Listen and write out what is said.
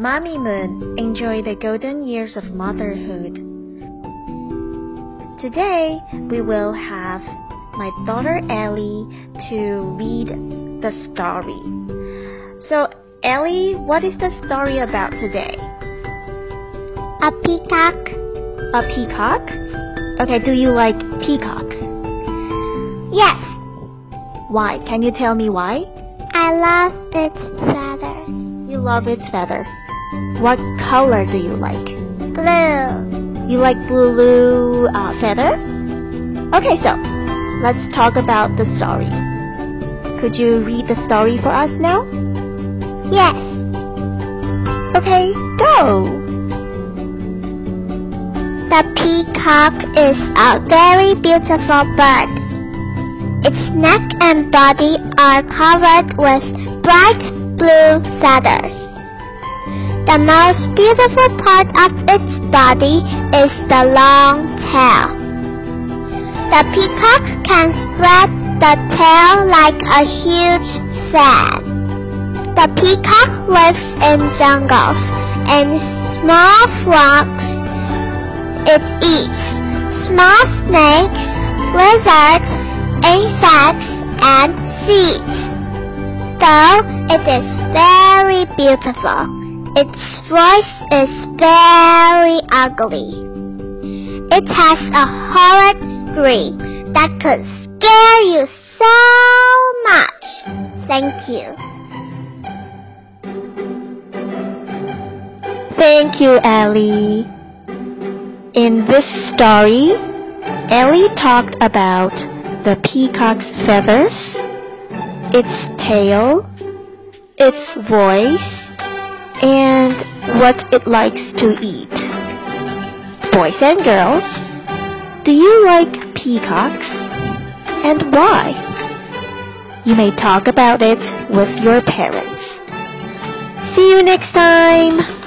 Mamimoon, enjoy the golden years of motherhood. Today, we will have my daughter Ellie to read the story. So, Ellie, what is the story about today? A peacock. A peacock? Okay, do you like peacocks? Yes, Why? Can you tell me why? I love its feathers. You love its feathers. What color do you like? Blue. You like blue uh, feathers? Okay, so let's talk about the story. Could you read the story for us now? Yes, Okay, go! the peacock is a very beautiful bird. Its neck and body are covered with bright blue feathers. The most beautiful part of its body is the long tail. The peacock can spread the tail like a huge fan. The peacock lives in jungles and small frogs. It eats small snakes, lizards, insects, and seeds. Though it is very beautiful, its voice is very ugly. It has a horrid scream that could scare you so much. Thank you. Thank you, Ellie. In this story, Ellie talked about the peacock's feathers, its tail, its voice, and what it likes to eat. Boys and girls, do you like peacocks? And why? You may talk about it with your parents. See you next time!